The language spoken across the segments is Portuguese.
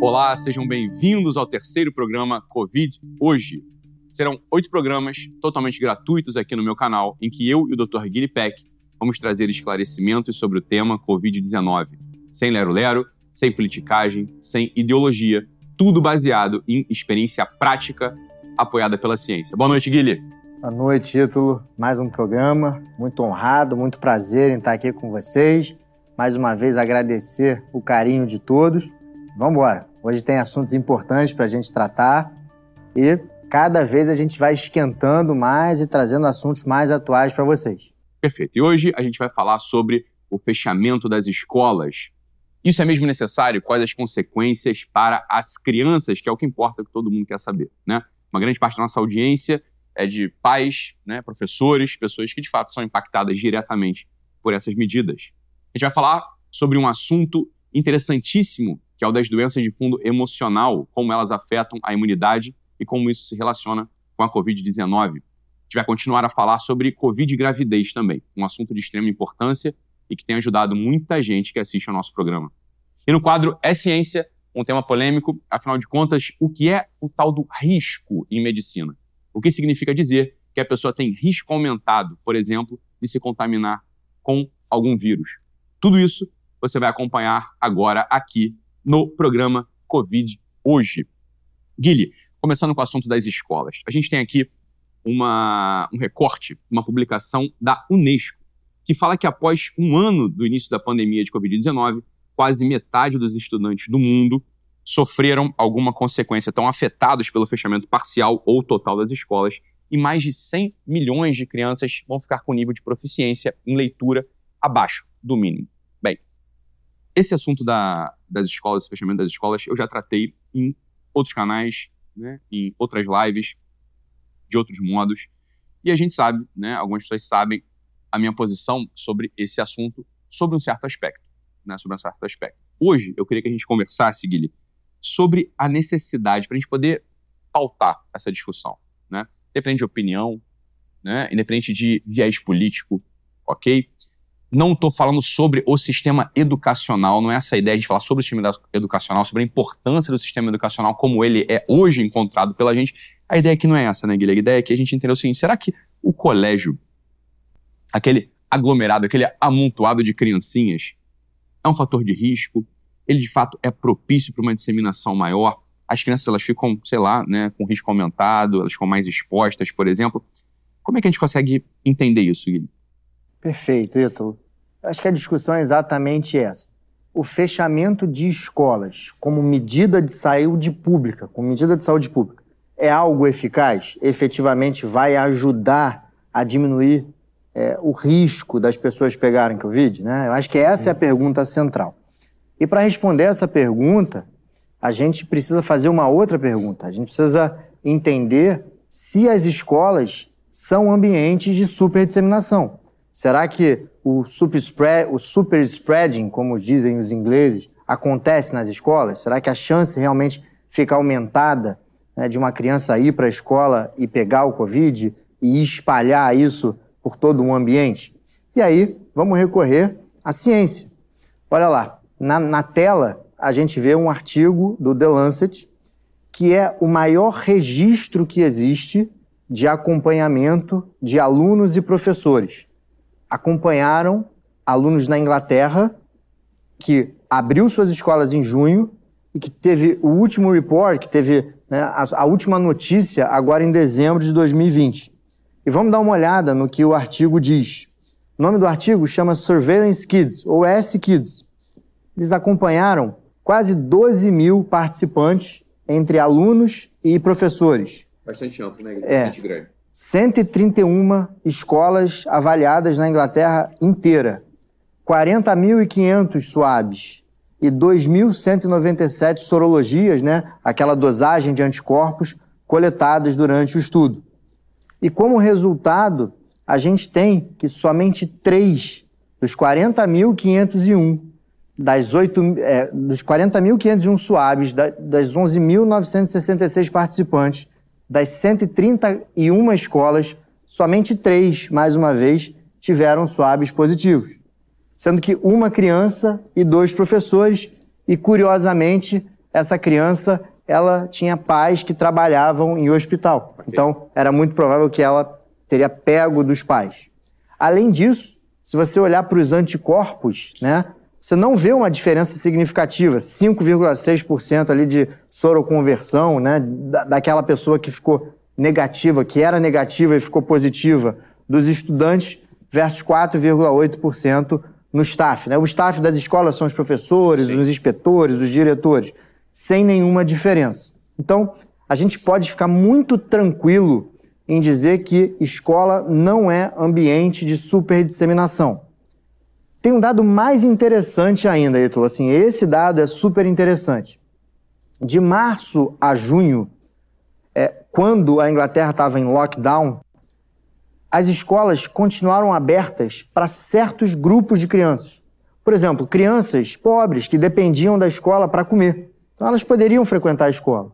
Olá, sejam bem-vindos ao terceiro programa Covid Hoje. Serão oito programas totalmente gratuitos aqui no meu canal, em que eu e o Dr. Guilherme Peck vamos trazer esclarecimentos sobre o tema Covid-19, sem lero-lero, sem politicagem, sem ideologia, tudo baseado em experiência prática apoiada pela ciência. Boa noite, Guilherme. Boa noite, Título. Mais um programa. Muito honrado, muito prazer em estar aqui com vocês. Mais uma vez agradecer o carinho de todos. Vamos embora. Hoje tem assuntos importantes para a gente tratar e cada vez a gente vai esquentando mais e trazendo assuntos mais atuais para vocês. Perfeito. E hoje a gente vai falar sobre o fechamento das escolas. Isso é mesmo necessário? Quais as consequências para as crianças, que é o que importa, que todo mundo quer saber, né? Uma grande parte da nossa audiência é de pais, né, professores, pessoas que de fato são impactadas diretamente por essas medidas. A gente vai falar sobre um assunto interessantíssimo, que é o das doenças de fundo emocional, como elas afetam a imunidade e como isso se relaciona com a Covid-19. A gente vai continuar a falar sobre Covid e gravidez também, um assunto de extrema importância e que tem ajudado muita gente que assiste ao nosso programa. E no quadro É Ciência, um tema polêmico, afinal de contas, o que é o tal do risco em medicina? O que significa dizer que a pessoa tem risco aumentado, por exemplo, de se contaminar com algum vírus? Tudo isso você vai acompanhar agora aqui no programa Covid Hoje. Guilherme, começando com o assunto das escolas. A gente tem aqui uma, um recorte, uma publicação da Unesco, que fala que após um ano do início da pandemia de Covid-19, quase metade dos estudantes do mundo sofreram alguma consequência, estão afetados pelo fechamento parcial ou total das escolas, e mais de 100 milhões de crianças vão ficar com nível de proficiência em leitura abaixo do mínimo. Bem, esse assunto da, das escolas, fechamento das escolas, eu já tratei em outros canais, né, em outras lives, de outros modos, e a gente sabe, né, algumas pessoas sabem a minha posição sobre esse assunto, sobre um certo aspecto, né, sobre um certo aspecto. Hoje, eu queria que a gente conversasse, Guilherme, sobre a necessidade, para a gente poder pautar essa discussão, né? Independente de opinião, né? independente de viés político, ok? Não estou falando sobre o sistema educacional, não é essa ideia de falar sobre o sistema educacional, sobre a importância do sistema educacional como ele é hoje encontrado pela gente. A ideia aqui não é essa, né, Guilherme? A ideia é que a gente entenda o seguinte: será que o colégio, aquele aglomerado, aquele amontoado de criancinhas, é um fator de risco? Ele de fato é propício para uma disseminação maior. As crianças elas ficam, sei lá, né, com risco aumentado, elas ficam mais expostas, por exemplo. Como é que a gente consegue entender isso, Guilherme? Perfeito, Ítalo. Acho que a discussão é exatamente essa. O fechamento de escolas como medida de saúde pública, como medida de saúde pública, é algo eficaz? Efetivamente vai ajudar a diminuir é, o risco das pessoas pegarem Covid? Né? Eu acho que essa é a pergunta central. E para responder essa pergunta, a gente precisa fazer uma outra pergunta. A gente precisa entender se as escolas são ambientes de super disseminação. Será que o super, spread, o super spreading, como dizem os ingleses, acontece nas escolas? Será que a chance realmente fica aumentada né, de uma criança ir para a escola e pegar o Covid e espalhar isso por todo o ambiente? E aí, vamos recorrer à ciência. Olha lá, na, na tela, a gente vê um artigo do The Lancet, que é o maior registro que existe de acompanhamento de alunos e professores. Acompanharam alunos na Inglaterra, que abriu suas escolas em junho e que teve o último report, que teve né, a, a, última notícia agora em dezembro de 2020. E vamos dar uma olhada no que o artigo diz. O nome do artigo chama Surveillance Kids, ou S-Kids. Eles acompanharam quase 12 mil participantes, entre alunos e professores. Bastante amplo, né? É. grande. 131 escolas avaliadas na Inglaterra inteira, 40.500 swabs e 2.197 sorologias, né, aquela dosagem de anticorpos coletadas durante o estudo. E como resultado, a gente tem que somente três dos 40.501 das 8, é, dos 40.501 suaves, da, das 11.966 participantes, das 131 escolas, somente três, mais uma vez, tiveram swabs positivos, sendo que uma criança e dois professores, e curiosamente, essa criança ela tinha pais que trabalhavam em hospital. Okay. Então, era muito provável que ela teria pego dos pais. Além disso, se você olhar para os anticorpos, né, você não vê uma diferença significativa, 5,6% ali de soroconversão, né, daquela pessoa que ficou negativa, que era negativa e ficou positiva, dos estudantes, versus 4,8% no staff. Né? O staff das escolas são os professores, Sim. os inspetores, os diretores sem nenhuma diferença. Então, a gente pode ficar muito tranquilo em dizer que escola não é ambiente de superdisseminação. Tem um dado mais interessante ainda, Ítalo. Assim, esse dado é super interessante. De março a junho, é, quando a Inglaterra estava em lockdown, as escolas continuaram abertas para certos grupos de crianças. Por exemplo, crianças pobres que dependiam da escola para comer. Então elas poderiam frequentar a escola.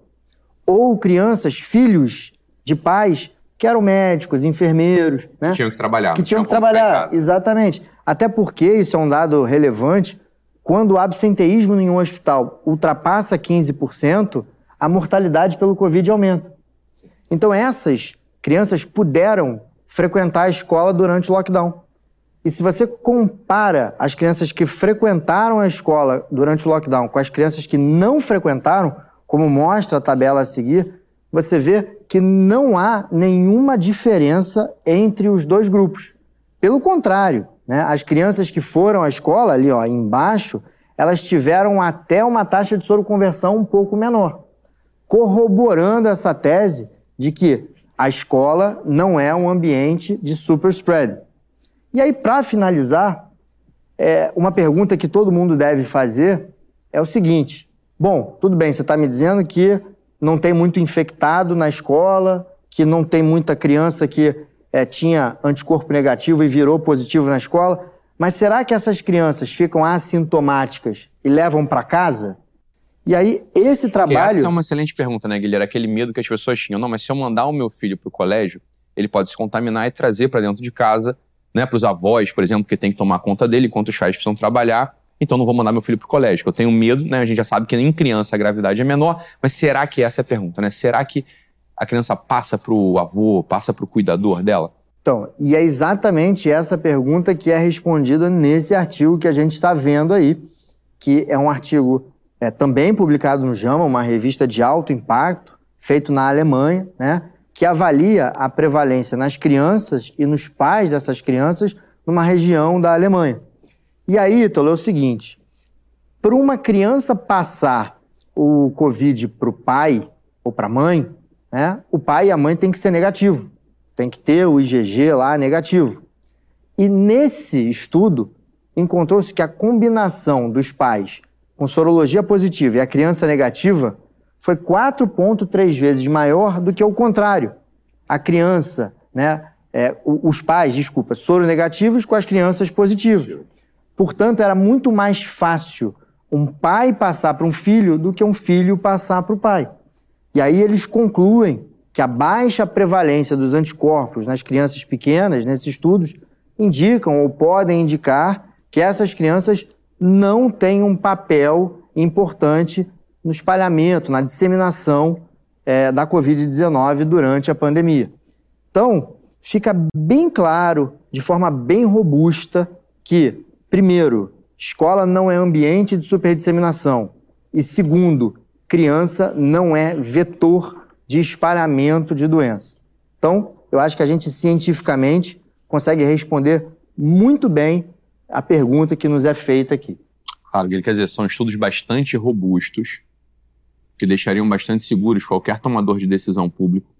Ou crianças, filhos de pais que eram médicos, enfermeiros, né? Que tinham que trabalhar. Que tinham que trabalhar, exatamente. Até porque, isso é um dado relevante, quando o absenteísmo em um hospital ultrapassa 15%, a mortalidade pelo Covid aumenta. Então essas crianças puderam frequentar a escola durante o lockdown. E se você compara as crianças que frequentaram a escola durante o lockdown com as crianças que não frequentaram, como mostra a tabela a seguir, você vê que não há nenhuma diferença entre os dois grupos. Pelo contrário, né, as crianças que foram à escola, ali ó, embaixo, elas tiveram até uma taxa de soroconversão um pouco menor, corroborando essa tese de que a escola não é um ambiente de super spread. E aí, para finalizar, é, uma pergunta que todo mundo deve fazer é o seguinte: bom, tudo bem, você está me dizendo que não tem muito infectado na escola, que não tem muita criança que é, tinha anticorpo negativo e virou positivo na escola, mas será que essas crianças ficam assintomáticas e levam para casa? E aí, esse trabalho. Essa é uma excelente pergunta, né, Guilherme? Aquele medo que as pessoas tinham. Não, mas se eu mandar o meu filho para o colégio, ele pode se contaminar e trazer para dentro de casa né, para os avós, por exemplo, que tem que tomar conta dele enquanto os pais precisam trabalhar. Então não vou mandar meu filho para o colégio. Eu tenho medo, né? A gente já sabe que em criança a gravidade é menor, mas será que essa é a pergunta, né? Será que a criança passa para o avô, passa para o cuidador dela? Então, e é exatamente essa pergunta que é respondida nesse artigo que a gente está vendo aí, que é um artigo é, também publicado no JAMA, uma revista de alto impacto, feito na Alemanha, né? que avalia a prevalência nas crianças e nos pais dessas crianças numa região da Alemanha. E aí, Ítalo, é o seguinte: para uma criança passar o Covid para o pai ou para a mãe, né, o pai e a mãe tem que ser negativo, tem que ter o IgG lá negativo. E nesse estudo, encontrou-se que a combinação dos pais com sorologia positiva e a criança negativa foi 4,3 vezes maior do que o contrário. A criança, né, é, os pais, desculpa, soro negativos com as crianças positivas. Portanto, era muito mais fácil um pai passar para um filho do que um filho passar para o pai. E aí eles concluem que a baixa prevalência dos anticorpos nas crianças pequenas, nesses estudos, indicam ou podem indicar que essas crianças não têm um papel importante no espalhamento, na disseminação é, da Covid-19 durante a pandemia. Então, fica bem claro, de forma bem robusta, que, primeiro, escola não é ambiente de superdisseminação, e segundo, criança não é vetor de espalhamento de doença. Então, eu acho que a gente cientificamente consegue responder muito bem a pergunta que nos é feita aqui. Claro, quer dizer, são estudos bastante robustos, que deixariam bastante seguros qualquer tomador de decisão público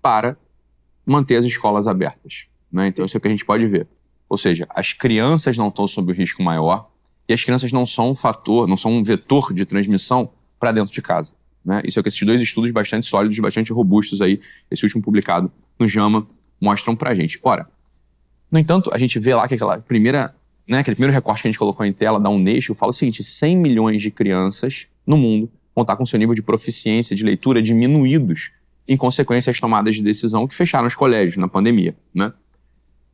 para manter as escolas abertas. Né? Então, isso é o que a gente pode ver. Ou seja, as crianças não estão sob o risco maior e as crianças não são um fator, não são um vetor de transmissão para dentro de casa. Né? Isso é o que esses dois estudos bastante sólidos, bastante robustos aí, esse último publicado no JAMA, mostram para a gente. Ora, no entanto, a gente vê lá que aquela primeira, né, aquele primeiro recorte que a gente colocou em tela da Unesco fala o seguinte: 100 milhões de crianças no mundo vão estar com seu nível de proficiência de leitura diminuídos em consequência às tomadas de decisão que fecharam os colégios na pandemia, né?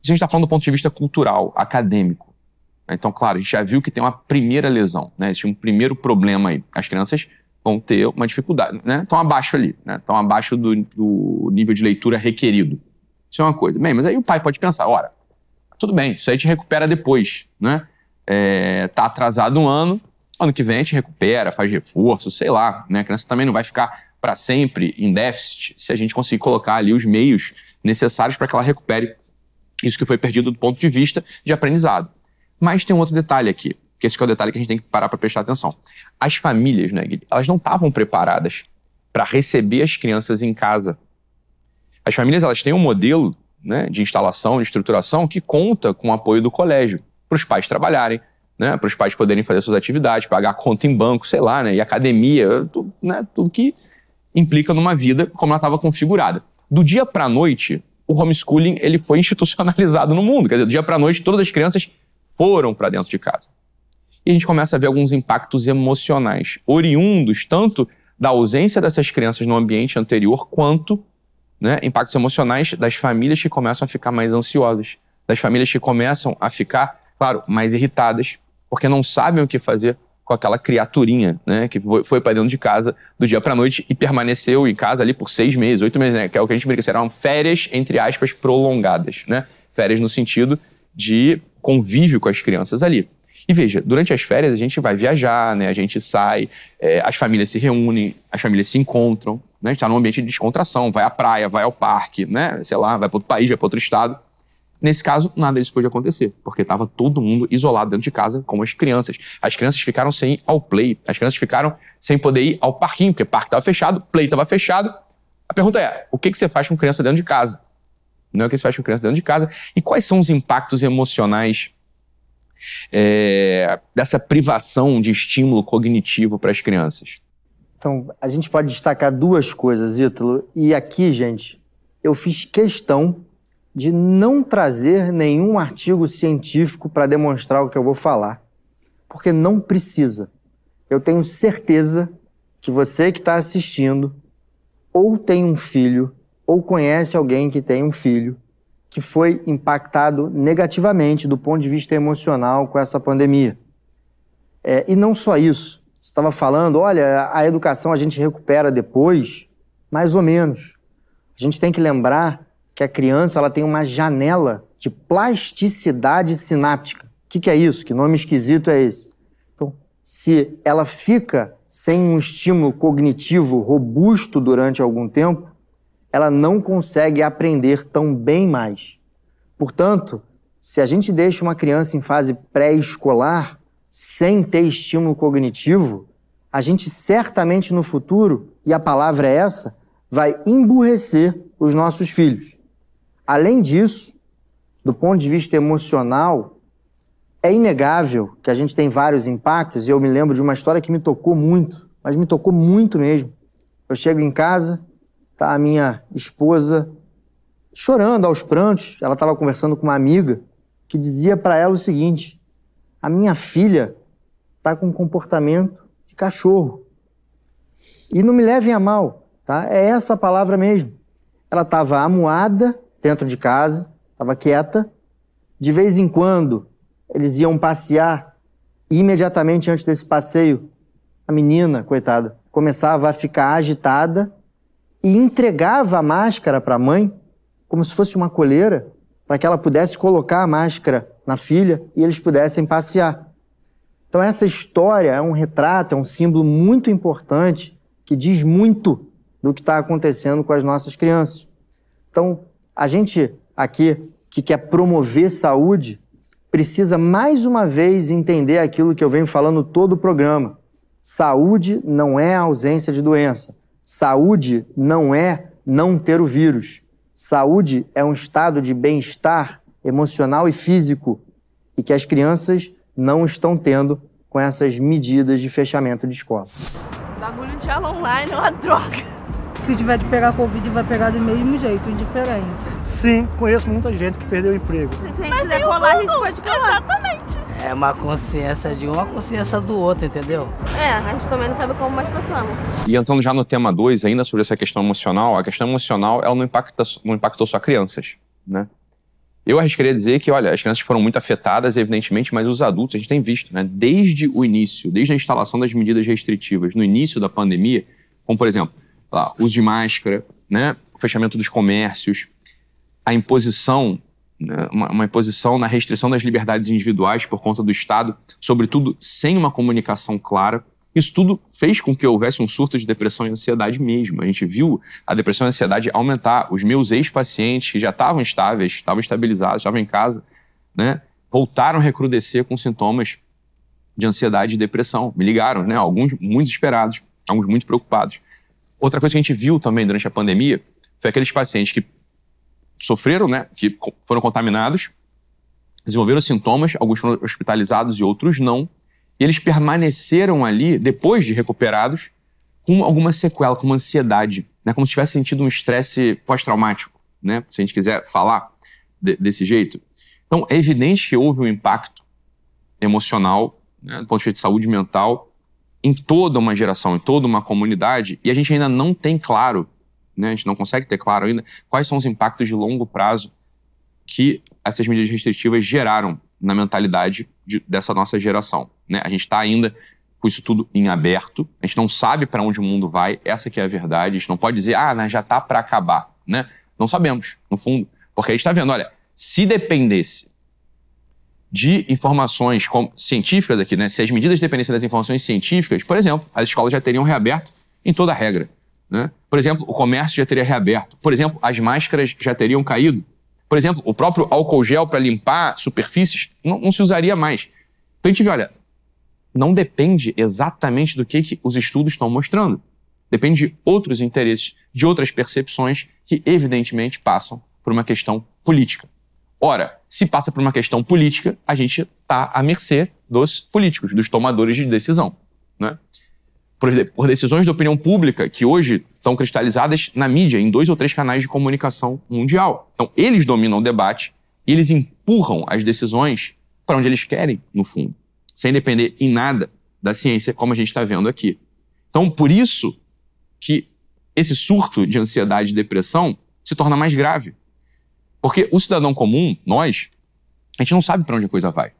Isso a gente está falando do ponto de vista cultural, acadêmico. Então, claro, a gente já viu que tem uma primeira lesão, né? Existe um primeiro problema aí. As crianças vão ter uma dificuldade, né? Estão abaixo ali, né? Estão abaixo do, do nível de leitura requerido. Isso é uma coisa. Bem, mas aí o pai pode pensar, ora, tudo bem, isso aí a gente recupera depois, né? É, tá atrasado um ano, ano que vem a gente recupera, faz reforço, sei lá, né? A criança também não vai ficar para sempre em déficit se a gente conseguir colocar ali os meios necessários para que ela recupere isso que foi perdido do ponto de vista de aprendizado. Mas tem um outro detalhe aqui, que esse é o detalhe que a gente tem que parar para prestar atenção. As famílias, né, elas não estavam preparadas para receber as crianças em casa. As famílias elas têm um modelo né, de instalação, de estruturação que conta com o apoio do colégio para os pais trabalharem, né, para os pais poderem fazer suas atividades, pagar conta em banco, sei lá, né, e academia, tudo, né, tudo que implica numa vida como ela estava configurada. Do dia para a noite, o homeschooling ele foi institucionalizado no mundo. Quer dizer, do dia para noite, todas as crianças foram para dentro de casa. E a gente começa a ver alguns impactos emocionais, oriundos tanto da ausência dessas crianças no ambiente anterior, quanto né, impactos emocionais das famílias que começam a ficar mais ansiosas, das famílias que começam a ficar, claro, mais irritadas, porque não sabem o que fazer com aquela criaturinha, né, que foi para dentro de casa do dia para noite e permaneceu em casa ali por seis meses, oito meses, né, que é o que a gente brinca, serão férias, entre aspas, prolongadas, né, férias no sentido de convívio com as crianças ali. E veja, durante as férias a gente vai viajar, né, a gente sai, é, as famílias se reúnem, as famílias se encontram, né, a gente está num ambiente de descontração, vai à praia, vai ao parque, né, sei lá, vai para outro país, vai para outro estado. Nesse caso, nada disso pôde acontecer, porque estava todo mundo isolado dentro de casa, como as crianças. As crianças ficaram sem ir ao play, as crianças ficaram sem poder ir ao parquinho, porque o parque estava fechado, play estava fechado. A pergunta é: o que, que você faz com criança dentro de casa? Não é o que você faz com criança dentro de casa? E quais são os impactos emocionais é, dessa privação de estímulo cognitivo para as crianças? Então, a gente pode destacar duas coisas, Ítalo. E aqui, gente, eu fiz questão de não trazer nenhum artigo científico para demonstrar o que eu vou falar, porque não precisa. Eu tenho certeza que você que está assistindo ou tem um filho ou conhece alguém que tem um filho que foi impactado negativamente do ponto de vista emocional com essa pandemia. É, e não só isso. Você estava falando, olha, a educação a gente recupera depois, mais ou menos. A gente tem que lembrar que a criança ela tem uma janela de plasticidade sináptica. O que, que é isso? Que nome esquisito é esse? Então, se ela fica sem um estímulo cognitivo robusto durante algum tempo, ela não consegue aprender tão bem mais. Portanto, se a gente deixa uma criança em fase pré-escolar sem ter estímulo cognitivo, a gente certamente no futuro, e a palavra é essa, vai emburrecer os nossos filhos. Além disso, do ponto de vista emocional, é inegável que a gente tem vários impactos, e eu me lembro de uma história que me tocou muito, mas me tocou muito mesmo. Eu chego em casa, tá a minha esposa chorando aos prantos, ela estava conversando com uma amiga que dizia para ela o seguinte: a minha filha está com um comportamento de cachorro. E não me levem a mal, tá? É essa a palavra mesmo. Ela estava amuada dentro de casa, estava quieta. De vez em quando, eles iam passear e imediatamente antes desse passeio, a menina, coitada, começava a ficar agitada e entregava a máscara para a mãe como se fosse uma coleira, para que ela pudesse colocar a máscara na filha e eles pudessem passear. Então essa história é um retrato, é um símbolo muito importante que diz muito do que está acontecendo com as nossas crianças. Então a gente aqui que quer promover saúde precisa mais uma vez entender aquilo que eu venho falando todo o programa. Saúde não é ausência de doença. Saúde não é não ter o vírus. Saúde é um estado de bem-estar emocional e físico e que as crianças não estão tendo com essas medidas de fechamento de escola. Bagulho de aula online é uma droga se tiver de pegar Covid, vai pegar do mesmo jeito, indiferente. Sim, conheço muita gente que perdeu o emprego. Se a gente Mas quiser colar, a gente pode colar. Exatamente. É uma consciência de um, uma consciência do outro, entendeu? É, a gente também não sabe como mais passamos. E entrando já no tema 2, ainda sobre essa questão emocional, a questão emocional ela não impacta, não impactou só crianças, né? Eu arriscaria dizer que, olha, as crianças foram muito afetadas, evidentemente, mas os adultos, a gente tem visto, né, desde o início, desde a instalação das medidas restritivas, no início da pandemia, como, por exemplo, lá, uso de máscara, né, fechamento dos comércios, a imposição, né, uma, uma imposição na restrição das liberdades individuais por conta do Estado, sobretudo sem uma comunicação clara, isso tudo fez com que houvesse um surto de depressão e ansiedade mesmo. A gente viu a depressão e a ansiedade aumentar. Os meus ex-pacientes, que já estavam estáveis, estavam estabilizados, estavam em casa, né, voltaram a recrudescer com sintomas de ansiedade e depressão. Me ligaram, né, alguns muito desesperados, alguns muito preocupados. Outra coisa que a gente viu também durante a pandemia foi aqueles pacientes que sofreram, né, que foram contaminados, desenvolveram sintomas, alguns foram hospitalizados e outros não, e eles permaneceram ali, depois de recuperados, com alguma sequela, com uma ansiedade, né? como se tivesse sentido um estresse pós-traumático, né? se a gente quiser falar de, desse jeito. Então, é evidente que houve um impacto emocional, né, do ponto de vista de saúde mental, em toda uma geração, em toda uma comunidade, e a gente ainda não tem claro, né, a gente não consegue ter claro ainda, quais são os impactos de longo prazo que essas medidas restritivas geraram na mentalidade de, dessa nossa geração. Né? A gente está ainda com isso tudo em aberto, a gente não sabe para onde o mundo vai, essa que é a verdade, a gente não pode dizer, ah, já está para acabar, né? Não sabemos, no fundo, porque a gente está vendo, olha, se dependesse de informações científicas aqui, né, se as medidas dependessem das informações científicas, por exemplo, as escolas já teriam reaberto em toda a regra, né? Por exemplo, o comércio já teria reaberto, por exemplo, as máscaras já teriam caído, por exemplo, o próprio álcool gel para limpar superfícies não, não, se usaria mais. Então a gente vê, olha, não depende exatamente do que, que os estudos estão mostrando. Depende de outros interesses, de outras percepções que, evidentemente, passam por uma questão política. Ora, se passa por uma questão política, a gente está à mercê dos políticos, dos tomadores de decisão. Né? por, por decisões de opinião pública que hoje estão cristalizadas na mídia, em dois ou três canais de comunicação mundial. Então, eles dominam o debate e eles empurram as decisões para onde eles querem, no fundo, sem depender em nada da ciência, como a gente está vendo aqui. Então, por isso que esse surto de ansiedade e depressão se torna mais grave. Porque o cidadão comum, nós, a gente não sabe para onde a coisa vai.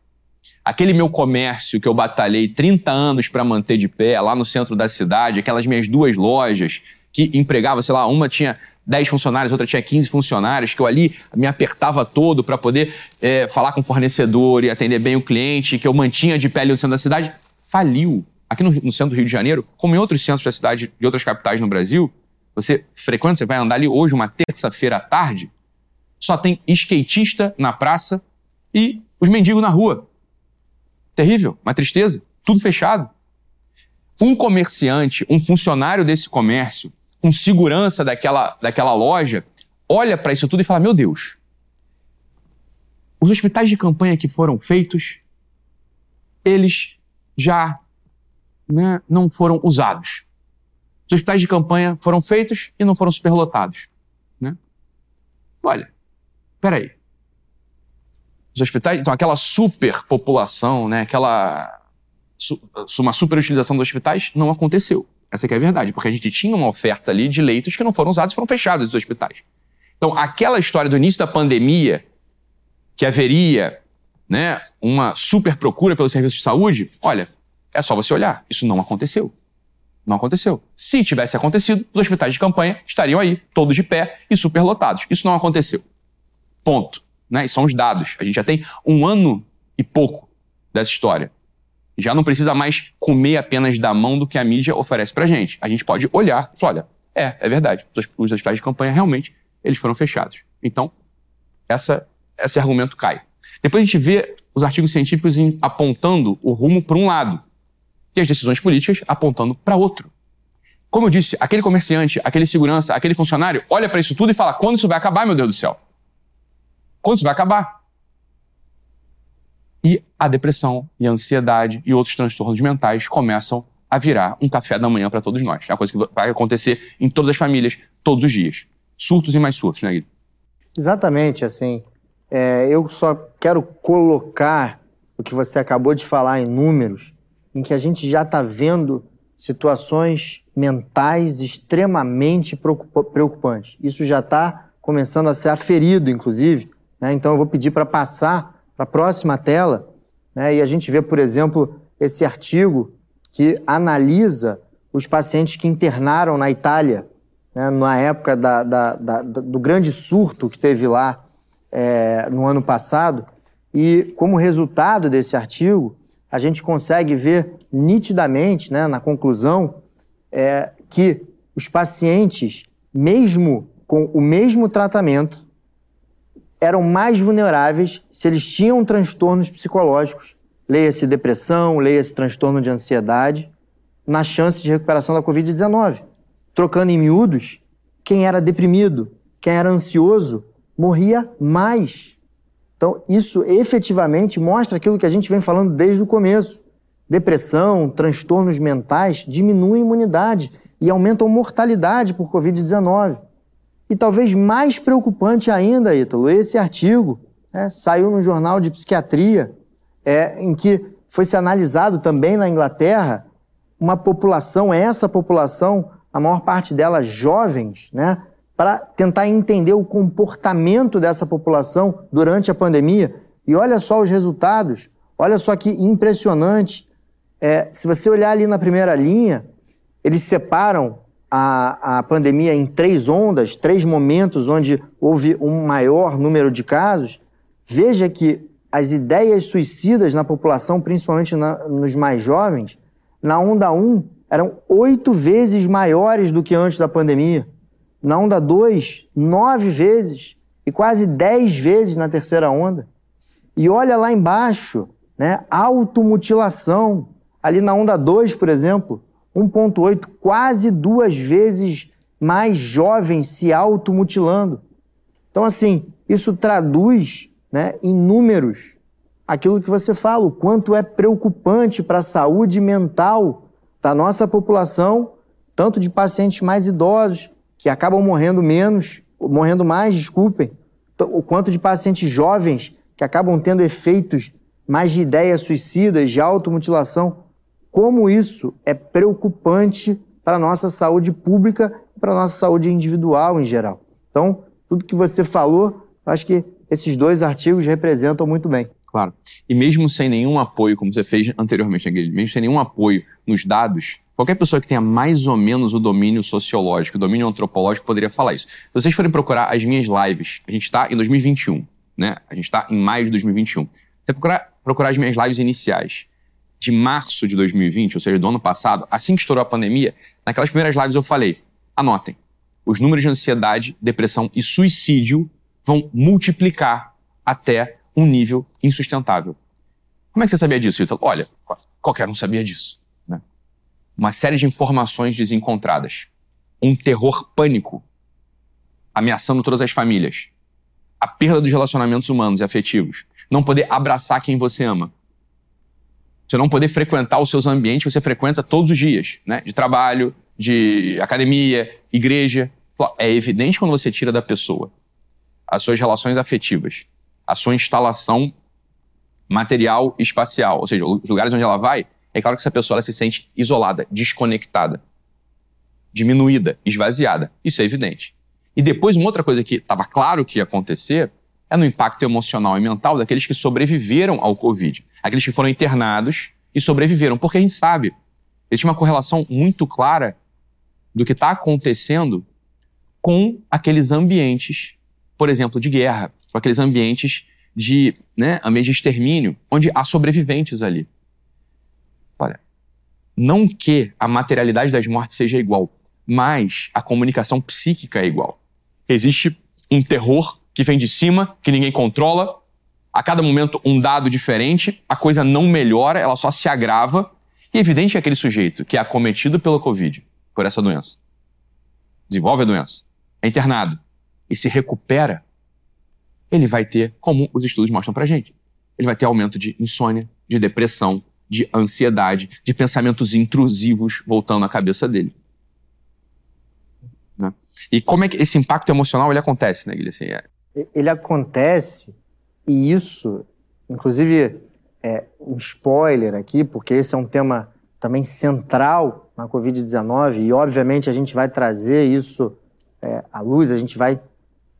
Aquele meu comércio que eu batalhei 30 anos para manter de pé, lá no centro da cidade, aquelas minhas duas lojas que empregava, sei lá, uma tinha 10 funcionários, outra tinha 15 funcionários, que eu ali me apertava todo para poder é, falar com o fornecedor e atender bem o cliente, que eu mantinha de pé ali no centro da cidade, faliu. Aqui no, no centro do Rio de Janeiro, como em outros centros da cidade, de outras capitais no Brasil, você frequenta, você vai andar ali hoje, uma terça-feira à tarde, só tem skatista na praça e os mendigos na rua. Terrível, uma tristeza, tudo fechado. Um comerciante, um funcionário desse comércio, um segurança daquela, daquela loja, olha para isso tudo e fala: Meu Deus, os hospitais de campanha que foram feitos, eles já né, não foram usados. Os hospitais de campanha foram feitos e não foram superlotados. Né? Olha, peraí os hospitais, então aquela superpopulação, né, aquela uma superutilização dos hospitais não aconteceu. Essa é a verdade, porque a gente tinha uma oferta ali de leitos que não foram usados, foram fechados os hospitais. Então, aquela história do início da pandemia, que haveria né, uma super procura pelos serviços de saúde, olha, é só você olhar. Isso não aconteceu. Não aconteceu. Se tivesse acontecido, os hospitais de campanha estariam aí, todos de pé e superlotados. Isso não aconteceu. Ponto né? E são os dados. A gente já tem um ano e pouco dessa história. Já não precisa mais comer apenas da mão do que a mídia oferece pra gente. A gente pode olhar e falar, olha, é, é verdade. Os, os hospitais de campanha realmente eles foram fechados. Então, essa, esse argumento cai. Depois a gente vê os artigos científicos em, apontando o rumo para um lado e as decisões políticas apontando para outro. Como eu disse, aquele comerciante, aquele segurança, aquele funcionário olha para isso tudo e fala: quando isso vai acabar, meu Deus do céu? Quando isso vai acabar? E a depressão e a ansiedade e outros transtornos mentais começam a virar um café da manhã para todos nós. É uma coisa que vai acontecer em todas as famílias, todos os dias. Surtos e mais surtos, né, Guido? Exatamente, assim. É, eu só quero colocar o que você acabou de falar em números, em que a gente já está vendo situações mentais extremamente preocupantes. Isso já está começando a ser aferido, inclusive, Né? Então eu vou pedir para passar para a próxima tela né? e a gente vê, por exemplo, esse artigo que analisa os pacientes que internaram na Itália, né? na época da, da, da, do grande surto que teve lá é, no ano passado. E como resultado desse artigo, a gente consegue ver nitidamente, né, na conclusão, é, que os pacientes, mesmo com o mesmo tratamento, eram mais vulneráveis se eles tinham transtornos psicológicos, leia-se depressão, leia-se transtorno de ansiedade, na chance de recuperação da Covid-19. Trocando em miúdos, quem era deprimido, quem era ansioso, morria mais. Então, isso efetivamente mostra aquilo que a gente vem falando desde o começo. Depressão, transtornos mentais diminuem a imunidade e aumentam mortalidade por Covid-19. E talvez mais preocupante ainda, Ítalo, esse artigo né, saiu no jornal de psiquiatria, é, em que foi se analisado também na Inglaterra uma população, essa população, a maior parte delas jovens, né, para tentar entender o comportamento dessa população durante a pandemia. E olha só os resultados, olha só que impressionante. É, se você olhar ali na primeira linha, eles separam a, a pandemia em três ondas, três momentos onde houve um maior número de casos. Veja que as ideias suicidas na população, principalmente na, nos mais jovens, na onda 1 eram oito vezes maiores do que antes da pandemia. Na onda 2, nove vezes. E quase dez vezes na terceira onda. E olha lá embaixo, né? Automutilação. Ali na onda 2, por exemplo, 1,8, quase duas vezes mais jovens se automutilando. Então, assim, isso traduz né, em números aquilo que você fala, o quanto é preocupante para a saúde mental da nossa população, tanto de pacientes mais idosos, que acabam morrendo menos, morrendo mais, desculpem, o quanto de pacientes jovens que acabam tendo efeitos mais de ideias suicidas, de automutilação, como isso é preocupante para a nossa saúde pública e para a nossa saúde individual em geral. Então, tudo que você falou, acho que esses dois artigos representam muito bem. Claro. E mesmo sem nenhum apoio, como você fez anteriormente, Aguilherme, mesmo sem nenhum apoio nos dados, Qualquer pessoa que tenha mais ou menos o domínio sociológico, o domínio antropológico, poderia falar isso. Se vocês forem procurar as minhas lives, a gente está em 2021, né? A gente está em maio de 2021. Se você procurar, procurar as minhas lives iniciais de março de 2020, ou seja, do ano passado, assim que estourou a pandemia, naquelas primeiras lives eu falei: anotem, os números de ansiedade, depressão e suicídio vão multiplicar até um nível insustentável. Como é que você sabia disso, Ítalo? Olha, qualquer um sabia disso uma série de informações desencontradas, um terror pânico ameaçando todas as famílias, a perda dos relacionamentos humanos e afetivos, não poder abraçar quem você ama, você não poder frequentar os seus ambientes que você frequenta todos os dias, né? De trabalho, de academia, igreja. É evidente quando você tira da pessoa as suas relações afetivas, a sua instalação material e espacial, ou seja, os lugares onde ela vai, é claro que essa pessoa se sente isolada, desconectada, diminuída, esvaziada. Isso é evidente. E depois, uma outra coisa que estava claro que ia acontecer é no impacto emocional e mental daqueles que sobreviveram ao Covid. Aqueles que foram internados e sobreviveram. Porque a gente sabe, existe uma correlação muito clara do que está acontecendo com aqueles ambientes, por exemplo, de guerra, com aqueles ambientes de, né, ambiente de extermínio, onde há sobreviventes ali. Olha, não que a materialidade das mortes seja igual, mas a comunicação psíquica é igual. Existe um terror que vem de cima, que ninguém controla, a cada momento um dado diferente, a coisa não melhora, ela só se agrava. E é evidente que aquele sujeito que é acometido pela Covid, por essa doença, desenvolve a doença, é internado e se recupera, ele vai ter, como os estudos mostram pra gente, ele vai ter aumento de insônia, de depressão, de ansiedade, de pensamentos intrusivos voltando à cabeça dele. Né? E como é que esse impacto emocional ele acontece, né, Guilherme? Assim, é... Ele acontece, e isso, inclusive, é um spoiler aqui, porque esse é um tema também central na Covid-19, e obviamente a gente vai trazer isso é, à luz, a gente vai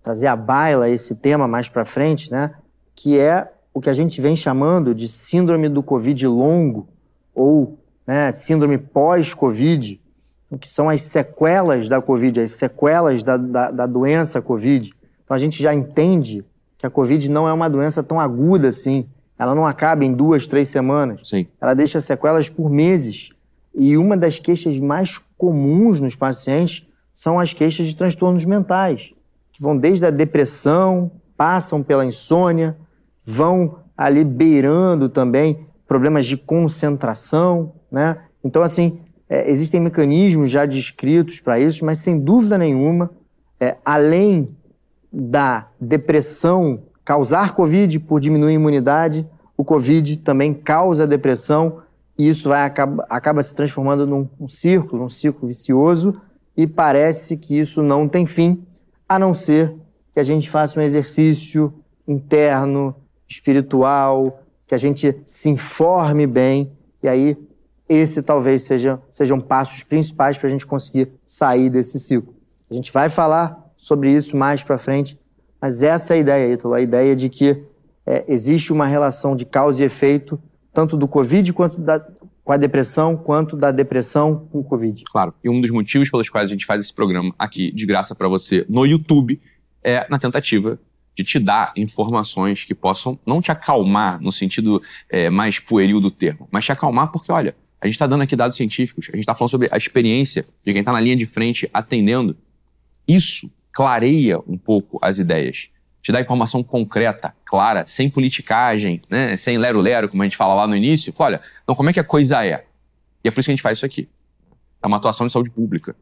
trazer à baila esse tema mais para frente, né? Que é o que a gente vem chamando de síndrome do Covid longo ou né, síndrome pós-Covid, que são as sequelas da Covid, as sequelas da, da, da doença Covid. Então a gente já entende que a Covid não é uma doença tão aguda assim. Ela não acaba em duas, três semanas. Sim. Ela deixa sequelas por meses. E uma das queixas mais comuns nos pacientes são as queixas de transtornos mentais, que vão desde a depressão, passam pela insônia, vão ali beirando também problemas de concentração, né? Então, assim, é, existem mecanismos já descritos para isso, mas sem dúvida nenhuma, é, além da depressão causar Covid por diminuir a imunidade, o Covid também causa depressão e isso vai acaba, acaba se transformando num um círculo, num ciclo vicioso e parece que isso não tem fim, a não ser que a gente faça um exercício interno, espiritual, que a gente se informe bem e aí esse talvez seja, sejam passos principais para a gente conseguir sair desse ciclo. A gente vai falar sobre isso mais para frente, mas essa é a ideia, Ítalo, a ideia de que é, existe uma relação de causa e efeito, tanto do Covid quanto da, com a depressão, quanto da depressão com o Covid. Claro. E um dos motivos pelos quais a gente faz esse programa aqui de graça para você no YouTube é na tentativa de te dar informações que possam não te acalmar no sentido é, mais pueril do termo, mas te acalmar porque, olha, a gente está dando aqui dados científicos, a gente está falando sobre a experiência de quem está na linha de frente atendendo. Isso clareia um pouco as ideias. Te dá informação concreta, clara, sem politicagem, né? sem lero-lero, como a gente fala lá no início. Fala, olha, então como é que a coisa é? E é por isso que a gente faz isso aqui. É uma atuação de saúde pública.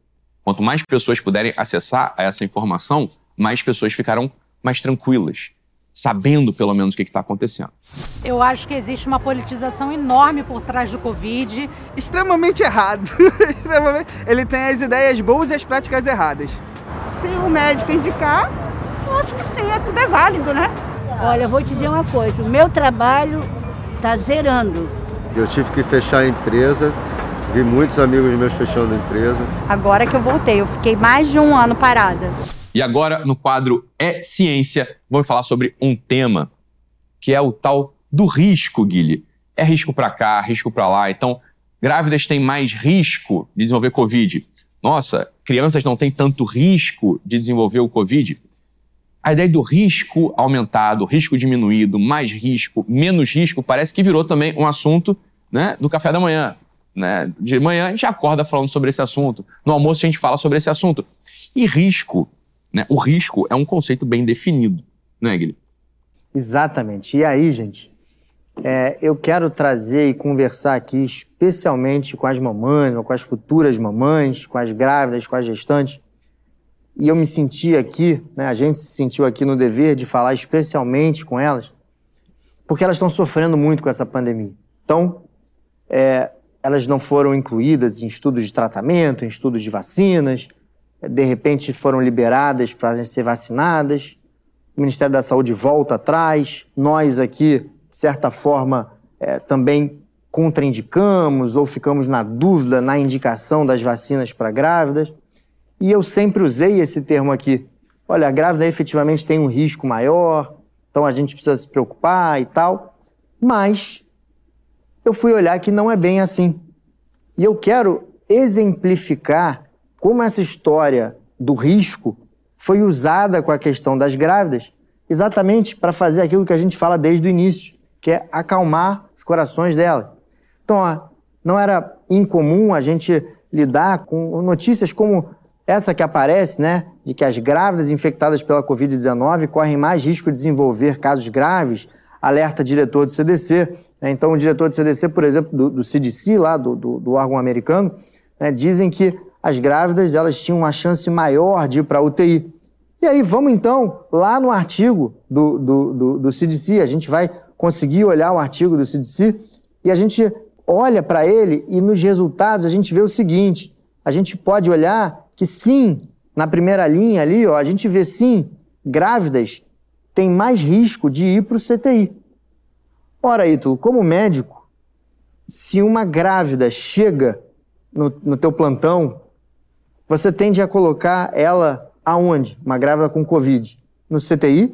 Quanto mais pessoas puderem acessar a essa informação, mais pessoas ficarão mais tranquilas, sabendo pelo menos o que está acontecendo. Eu acho que existe uma politização enorme por trás do Covid. Extremamente errado. Ele tem as ideias boas e as práticas erradas. Se o médico indicar, eu acho que sim, é, tudo é válido, né? Olha, eu vou te dizer uma coisa, o meu trabalho está zerando. Eu tive que fechar a empresa, vi muitos amigos meus fechando a empresa. Agora que eu voltei, eu fiquei mais de um ano parada. E agora, no quadro É Ciência, vamos falar sobre um tema que é o tal do risco, Guilherme. É risco para cá, risco para lá. Então, grávidas têm mais risco de desenvolver Covid. Nossa, crianças não têm tanto risco de desenvolver o Covid. A ideia do risco aumentado, risco diminuído, mais risco, menos risco, parece que virou também um assunto né, do café da manhã. Né? De manhã a gente acorda falando sobre esse assunto, no almoço a gente fala sobre esse assunto. E risco né? O risco é um conceito bem definido, né, Guilherme? Exatamente. E aí, gente, é, eu quero trazer e conversar aqui especialmente com as mamães, com as futuras mamães, com as grávidas, com as gestantes. E eu me senti aqui, né, a gente se sentiu aqui no dever de falar especialmente com elas, porque elas estão sofrendo muito com essa pandemia. Então, é, elas não foram incluídas em estudos de tratamento, em estudos de vacinas, de repente foram liberadas para ser vacinadas, o Ministério da Saúde volta atrás, nós aqui, de certa forma, é, também contraindicamos ou ficamos na dúvida na indicação das vacinas para grávidas. E eu sempre usei esse termo aqui. Olha, a grávida efetivamente tem um risco maior, então a gente precisa se preocupar e tal. Mas eu fui olhar que não é bem assim. E eu quero exemplificar como essa história do risco foi usada com a questão das grávidas exatamente para fazer aquilo que a gente fala desde o início, que é acalmar os corações dela. Então, não era incomum a gente lidar com notícias como essa que aparece, né, de que as grávidas infectadas pela Covid-19 correm mais risco de desenvolver casos graves, alerta diretor do CDC. Né? Então, o diretor do CDC, por exemplo, do, do CDC, lá do, do, do órgão americano, né, dizem que as grávidas elas tinham uma chance maior de ir para a UTI. E aí vamos então lá no artigo do, do, do, do CDC, a gente vai conseguir olhar o artigo do CDC e a gente olha para ele e nos resultados a gente vê o seguinte, a gente pode olhar que sim, na primeira linha ali, ó, a gente vê sim, grávidas têm mais risco de ir para o CTI. Ora, Ítalo, como médico, se uma grávida chega no, no teu plantão você tende a colocar ela aonde? Uma grávida com Covid. no CTI,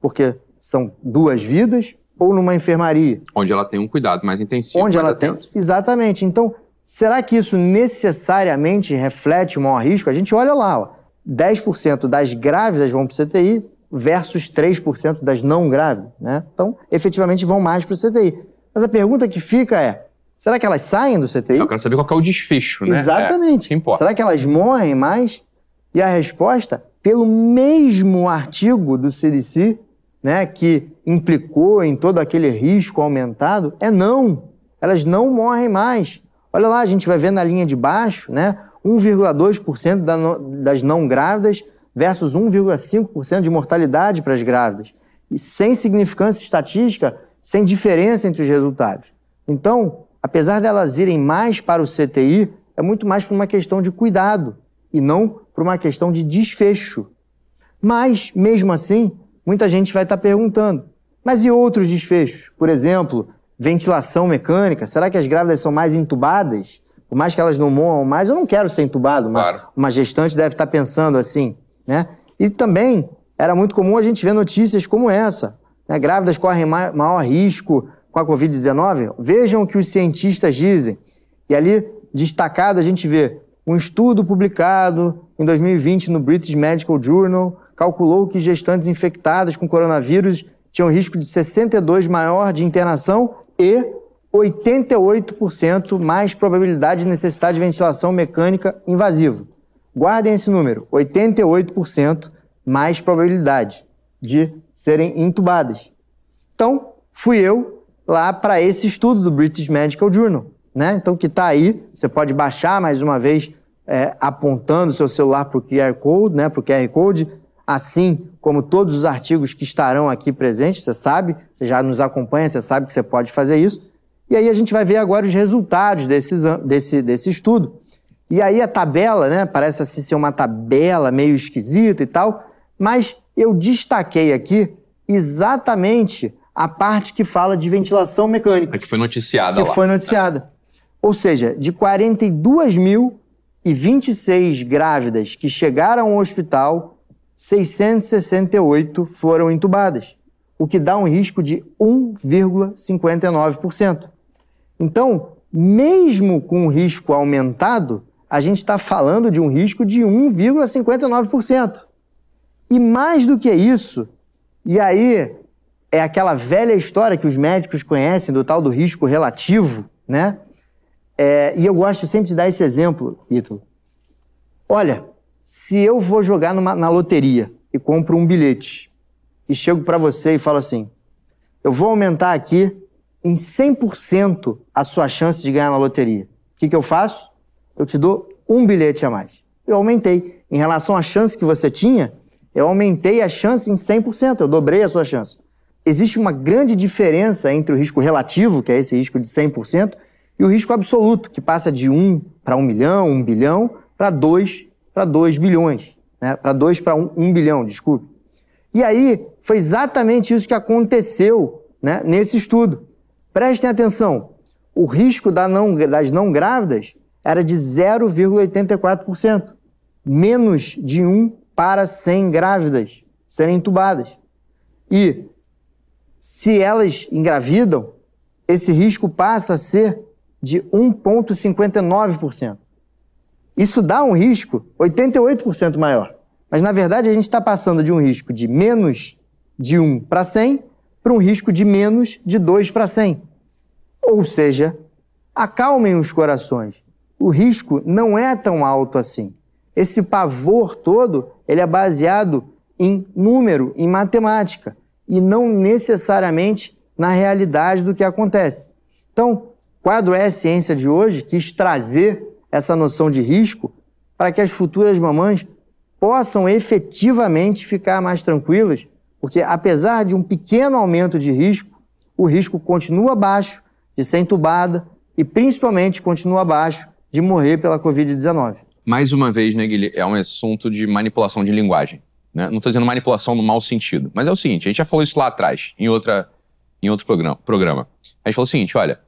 porque são duas vidas, ou numa enfermaria. Onde ela tem um cuidado mais intensivo. Onde mais ela tem. atento. Exatamente. Então, será que isso necessariamente reflete o maior risco? A gente olha lá, ó, 10% das grávidas vão para o CTI versus 3% das não grávidas, né? Então, efetivamente vão mais para o CTI. Mas a pergunta que fica é: será que elas saem do CTI? Eu quero saber qual é o desfecho, né? Exatamente. É, que importa. Será que elas morrem mais? E a resposta, pelo mesmo artigo do CDC, né, que implicou em todo aquele risco aumentado, é não. Elas não morrem mais. Olha lá, a gente vai ver na linha de baixo, né, 1,2% da no- das não grávidas versus 1,5% de mortalidade para as grávidas. E sem significância estatística, sem diferença entre os resultados. Então, apesar delas irem mais para o CTI, é muito mais por uma questão de cuidado e não por uma questão de desfecho. Mas, mesmo assim, muita gente vai estar perguntando: mas e outros desfechos? Por exemplo, ventilação mecânica. Será que as grávidas são mais entubadas? Por mais que elas não morram mais, eu não quero ser entubado. Uma, uma gestante deve estar pensando assim, né? E também era muito comum a gente ver notícias como essa. Né? Grávidas correm ma- maior risco com a Covid-19. Vejam o que os cientistas dizem. E ali, destacado, a gente vê um estudo publicado em 2020 no British Medical Journal calculou que gestantes infectadas com coronavírus tinham risco de 62 maior de internação e 88% mais probabilidade de necessidade de ventilação mecânica invasiva. Guardem esse número, 88% mais probabilidade de serem entubadas. Então, fui eu lá para esse estudo do British Medical Journal, né? Então, que está aí, você pode baixar mais uma vez, é, apontando o seu celular para o QR Code, né? Para o QR Code, assim como todos os artigos que estarão aqui presentes, você sabe, você já nos acompanha, você sabe que você pode fazer isso. E aí a gente vai ver agora os resultados desse, desse, desse estudo. E aí a tabela, né? Parece assim ser uma tabela meio esquisita e tal, mas eu destaquei aqui exatamente a parte que fala de ventilação mecânica. É que foi noticiada Que lá. foi noticiada. Ou seja, de 42.026 grávidas que chegaram ao hospital, 668 foram entubadas, o que dá um risco de 1,59%. Então, mesmo com o risco aumentado, a gente está falando de um risco de 1,59%. E mais do que isso, e aí é aquela velha história que os médicos conhecem do tal do risco relativo, né? É, e eu gosto sempre de dar esse exemplo, Ítalo. Olha, se eu vou jogar numa- na loteria e compro um bilhete e chego para você e falo assim: eu vou aumentar aqui em 100% a sua chance de ganhar na loteria. O que, que eu faço? Eu te dou um bilhete a mais. Eu aumentei. Em relação à chance que você tinha, eu aumentei a chance em 100%, eu dobrei a sua chance. Existe uma grande diferença entre o risco relativo, que é esse risco de 100%, e o risco absoluto, que passa de 1 para 1 milhão, 1 bilhão, para 2 para 2 bilhões. Né? Para 2 para 1, 1 bilhão, desculpe. E aí, foi exatamente isso que aconteceu né, nesse estudo. Prestem atenção, o risco da não- das não grávidas era de 0,84%, menos de 1 para 100 grávidas serem entubadas. E se elas engravidam, esse risco passa a ser de 1,59%. Isso dá um risco 88% maior. Mas, na verdade, a gente está passando de um risco de menos de 1 para 100 para um risco de menos de 2 para 100. Ou seja, acalmem os corações. O risco não é tão alto assim. Esse pavor todo, ele é baseado em número, em matemática, e não necessariamente na realidade do que acontece. Então, quadro é a ciência de hoje quis trazer essa noção de risco para que as futuras mamães possam efetivamente ficar mais tranquilas, porque apesar de um pequeno aumento de risco, o risco continua baixo de ser entubada e principalmente continua baixo de morrer pela Covid-19. Mais uma vez, né, Guilherme, é um assunto de manipulação de linguagem. Né? Não estou dizendo manipulação no mau sentido, mas é o seguinte: a gente já falou isso lá atrás, em, outra, em outro programa, programa. A gente falou o seguinte: olha,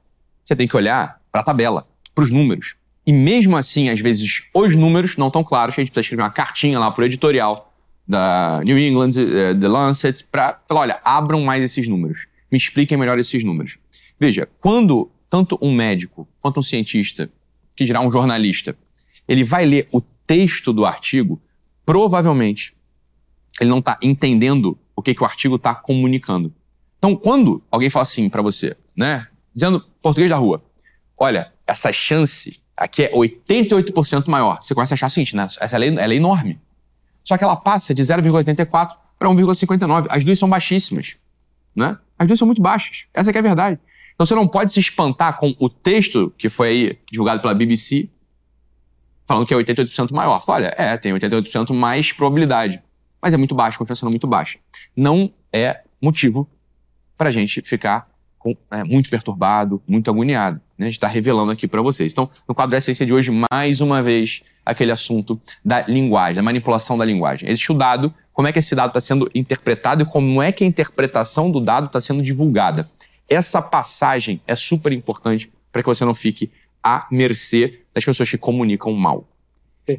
você tem que olhar para a tabela, para os números. E mesmo assim, às vezes, os números não estão claros, a gente precisa escrever uma cartinha lá para o editorial, da New England, eh, The Lancet, para falar, olha, abram mais esses números, me expliquem melhor esses números. Veja, quando tanto um médico quanto um cientista, que dirá um jornalista, ele vai ler o texto do artigo, provavelmente ele não está entendendo o que, que o artigo está comunicando. Então, quando alguém fala assim para você, né, dizendo português da rua, olha, essa chance aqui é 88% maior, você começa a achar o seguinte, né, essa lei ela é enorme. Só que ela passa de 0,84 para 1,59. As duas são baixíssimas. Né? As duas são muito baixas. Essa é a verdade. Então você não pode se espantar com o texto que foi aí divulgado pela BBC falando que é 88% maior. Olha, é, tem 88% mais probabilidade. Mas é muito baixo, continua sendo muito baixa. Não é motivo para a gente ficar com, é, muito perturbado, muito agoniado. Né? A gente está revelando aqui para vocês. Então, no quadro da ciência de hoje, mais uma vez, aquele assunto da linguagem, da manipulação da linguagem. Existe o dado, como é que esse dado está sendo interpretado e como é que a interpretação do dado está sendo divulgada. Essa passagem é super importante para que você não fique à mercê das pessoas que comunicam mal. E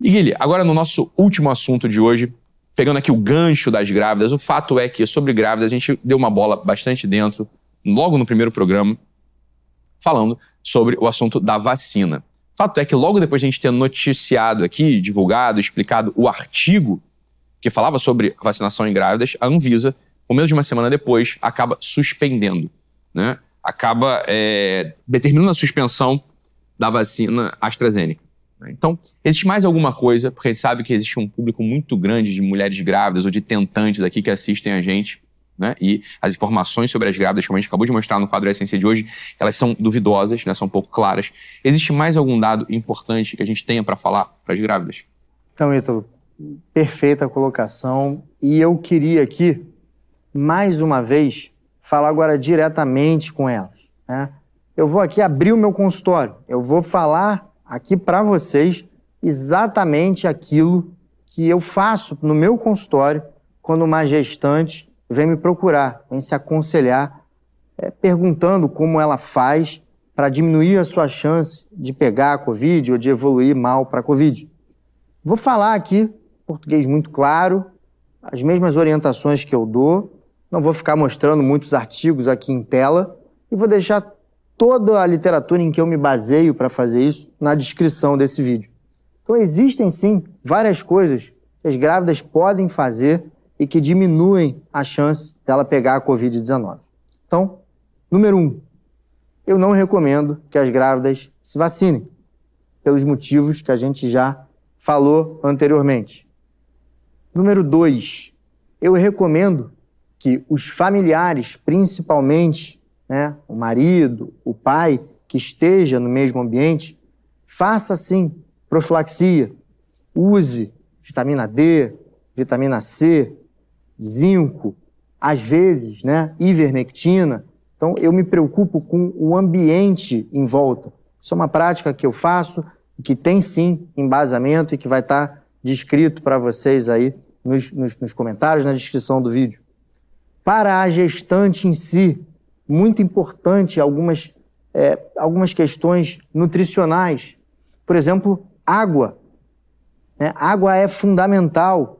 Guilherme, agora no nosso último assunto de hoje, pegando aqui o gancho das grávidas, o fato é que sobre grávidas a gente deu uma bola bastante dentro, logo no primeiro programa, falando sobre o assunto da vacina. Fato é que logo depois de a gente ter noticiado aqui, divulgado, explicado o artigo que falava sobre vacinação em grávidas, a Anvisa, o menos de uma semana depois, acaba suspendendo, né? acaba é, determinando a suspensão da vacina AstraZeneca. Então, existe mais alguma coisa, porque a gente sabe que existe um público muito grande de mulheres grávidas ou de tentantes aqui que assistem a gente, né? E as informações sobre as grávidas, como a gente acabou de mostrar no quadro Essência de hoje, elas são duvidosas, né? são um pouco claras. Existe mais algum dado importante que a gente tenha para falar para as grávidas? Então, Ítalo, perfeita colocação. E eu queria aqui, mais uma vez, falar agora diretamente com elas. Né? Eu vou aqui abrir o meu consultório. Eu vou falar aqui para vocês exatamente aquilo que eu faço no meu consultório quando uma gestante vem me procurar, vem se aconselhar, é, perguntando como ela faz para diminuir a sua chance de pegar a Covid ou de evoluir mal para a Covid. Vou falar aqui, português muito claro, as mesmas orientações que eu dou, não vou ficar mostrando muitos artigos aqui em tela e vou deixar toda a literatura em que eu me baseio para fazer isso na descrição desse vídeo. Então existem sim várias coisas que as grávidas podem fazer e que diminuem a chance dela pegar a Covid-19. Então, número um, eu não recomendo que as grávidas se vacinem, pelos motivos que a gente já falou anteriormente. Número dois, eu recomendo que os familiares, principalmente né, o marido, o pai, que esteja no mesmo ambiente, faça sim profilaxia, use vitamina D, vitamina C, zinco, às vezes, né, ivermectina. Então, eu me preocupo com o ambiente em volta. Isso é uma prática que eu faço que tem sim embasamento e que vai estar descrito para vocês aí nos, nos, nos comentários, na descrição do vídeo. Para a gestante em si, muito importante algumas, é, algumas questões nutricionais. Por exemplo, água. Né? Água é fundamental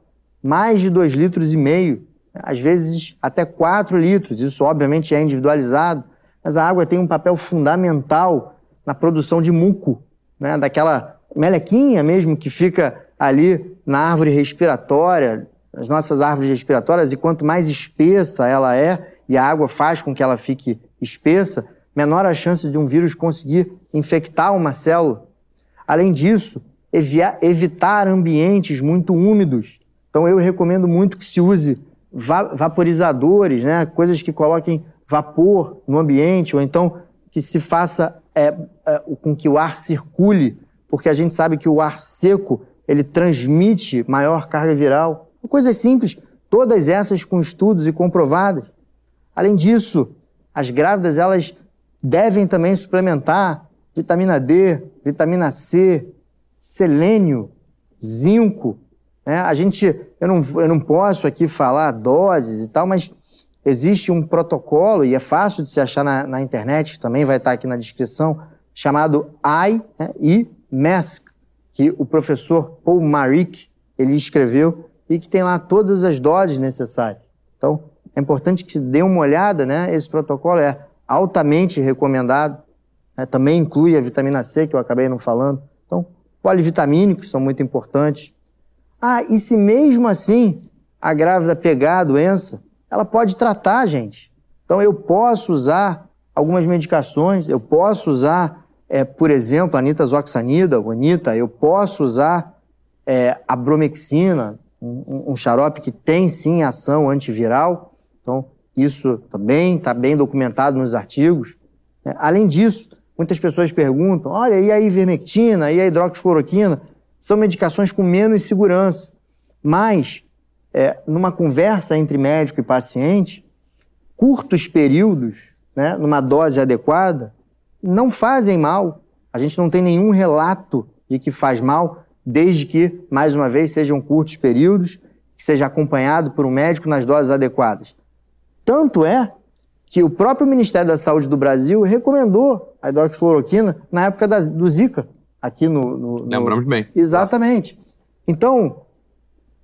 mais de 2 litros e meio, às vezes até 4 litros. Isso, obviamente, é individualizado, mas a água tem um papel fundamental na produção de muco, né? daquela melequinha mesmo que fica ali na árvore respiratória, nas nossas árvores respiratórias, e quanto mais espessa ela é, e a água faz com que ela fique espessa, menor a chance de um vírus conseguir infectar uma célula. Além disso, evitar ambientes muito úmidos, então eu recomendo muito que se use va vaporizadores, né? coisas que coloquem vapor no ambiente, ou então que se faça é, é, com que o ar circule, porque a gente sabe que o ar seco ele transmite maior carga viral. Coisas simples, todas essas com estudos e comprovadas. Além disso, as grávidas elas devem também suplementar vitamina D, vitamina C, selênio, zinco, né? A gente, eu não, eu não posso aqui falar doses e tal, mas existe um protocolo, e é fácil de se achar na, na internet, também vai estar aqui na descrição, chamado I né, e que o professor Paul Marik ele escreveu e que tem lá todas as doses necessárias. Então, é importante que se dê uma olhada, né? Esse protocolo é altamente recomendado. Né? Também inclui a vitamina C, que eu acabei não falando. Então, polivitamínicos são muito importantes. Ah, e se mesmo assim a grávida pegar a doença, ela pode tratar, gente. Então, eu posso usar algumas medicações, eu posso usar, é, por exemplo, a Anita, eu posso usar é, a bromexina, um, um xarope que tem sim ação antiviral. Então, isso também está bem documentado nos artigos. É, além disso, muitas pessoas perguntam: olha, e a ivermectina, e a hidroxicloroquina? São medicações com menos segurança. Mas, é, numa conversa entre médico e paciente, curtos períodos, né, numa dose adequada, não fazem mal. A gente não tem nenhum relato de que faz mal, desde que, mais uma vez, sejam curtos períodos, que seja acompanhado por um médico nas doses adequadas. Tanto é que o próprio Ministério da Saúde do Brasil recomendou a hidroxicloroquina na época da, do Zika, aqui no, no, no... Lembramos bem. Exatamente. Então,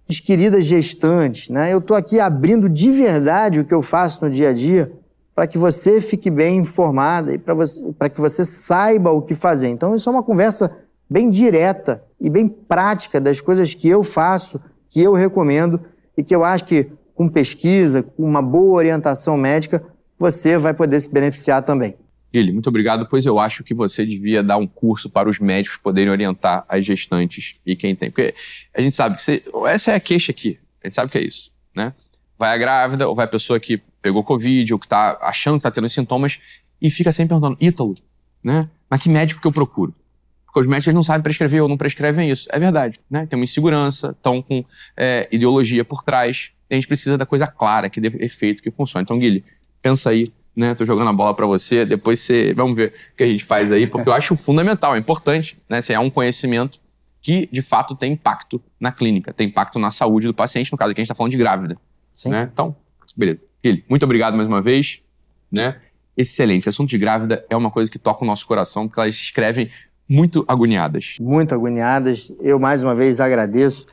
as queridas gestantes, né? Eu estou aqui abrindo de verdade o que eu faço no dia a dia para que você fique bem informada e para que você saiba o que fazer. Então, isso é uma conversa bem direta e bem prática das coisas que eu faço, que eu recomendo e que eu acho que com pesquisa, com uma boa orientação médica, você vai poder se beneficiar também. Guilherme, muito obrigado, pois eu acho que você devia dar um curso para os médicos poderem orientar as gestantes e quem tem. Porque a gente sabe que você, essa é a queixa aqui, a gente sabe que é isso, né? Vai a grávida ou vai a pessoa que pegou Covid ou que está achando que está tendo sintomas e fica sempre perguntando, Ítalo, né? Mas que médico que eu procuro? Porque os médicos não sabem prescrever ou não prescrevem isso. É verdade, né? Tem uma insegurança, estão com é, ideologia por trás a gente precisa da coisa clara, que dê efeito, que funcione. Então, Guilherme, pensa aí, né? Tô jogando a bola para você, depois você. Vamos ver o que a gente faz aí, porque eu acho fundamental, é importante, né? É um conhecimento que, de fato, tem impacto na clínica, tem impacto na saúde do paciente, no caso aqui a gente está falando de grávida. Sim. Né? Então, beleza. Guilherme, muito obrigado mais uma vez, né? Excelente. Esse assunto de grávida é uma coisa que toca o nosso coração, porque elas escrevem muito agoniadas. Muito agoniadas. Eu, mais uma vez, agradeço.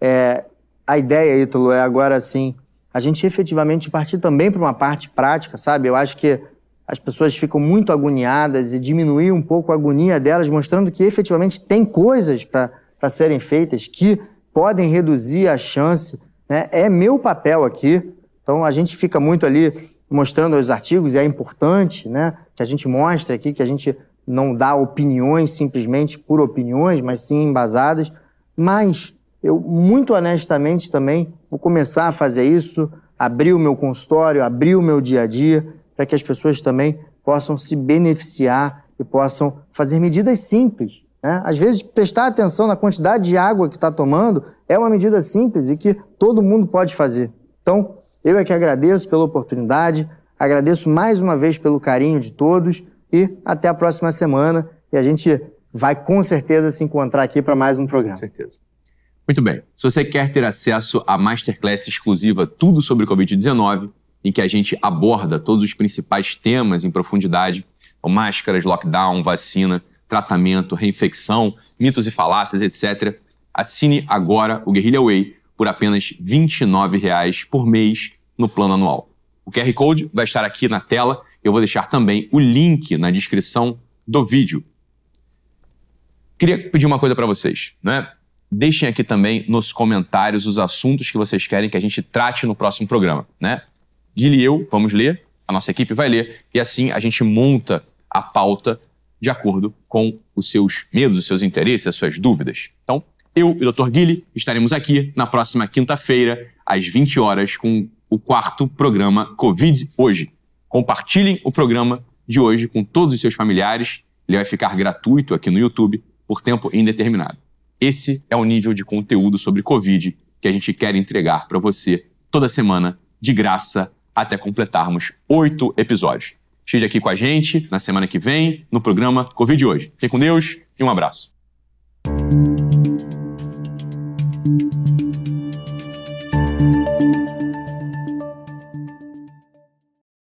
É, a ideia, Ítalo, é agora assim, a gente efetivamente partir também para uma parte prática, sabe? Eu acho que as pessoas ficam muito agoniadas e diminuir um pouco a agonia delas, mostrando que efetivamente tem coisas para serem feitas que podem reduzir a chance. Né? É meu papel aqui. Então a gente fica muito ali mostrando os artigos e é importante né, que a gente mostre aqui, que a gente não dá opiniões simplesmente por opiniões, mas sim embasadas. Mas eu, muito honestamente também, vou começar a fazer isso, abrir o meu consultório, abrir o meu dia a dia, para que as pessoas também possam se beneficiar e possam fazer medidas simples. Né? Às vezes, prestar atenção na quantidade de água que está tomando é uma medida simples e que todo mundo pode fazer. Então, eu é que agradeço pela oportunidade, agradeço mais uma vez pelo carinho de todos e até a próxima semana. E a gente vai com certeza se encontrar aqui para mais um programa. Com certeza. Muito bem. Se você quer ter acesso à masterclass exclusiva Tudo sobre Covid-19, em que a gente aborda todos os principais temas em profundidade, máscaras, lockdown, vacina, tratamento, reinfecção, mitos e falácias, etc., assine agora o Guerrilla Way por apenas R$ 29,00 por mês no plano anual. O QR Code vai estar aqui na tela. Eu vou deixar também o link na descrição do vídeo. Queria pedir uma coisa para vocês, né? Deixem aqui também nos comentários os assuntos que vocês querem que a gente trate no próximo programa, né? Guilherme e eu vamos ler, a nossa equipe vai ler, e assim a gente monta a pauta de acordo com os seus medos, os seus interesses, as suas dúvidas. Então, eu e o Dr. Guilherme estaremos aqui na próxima quinta-feira, às 20 horas, com o quarto programa Covid Hoje. Compartilhem o programa de hoje com todos os seus familiares. Ele vai ficar gratuito aqui no YouTube por tempo indeterminado. Esse é o nível de conteúdo sobre Covid que a gente quer entregar para você toda semana, de graça, até completarmos oito episódios. Esteja aqui com a gente na semana que vem, no programa Covid Hoje. Fique com Deus e um abraço.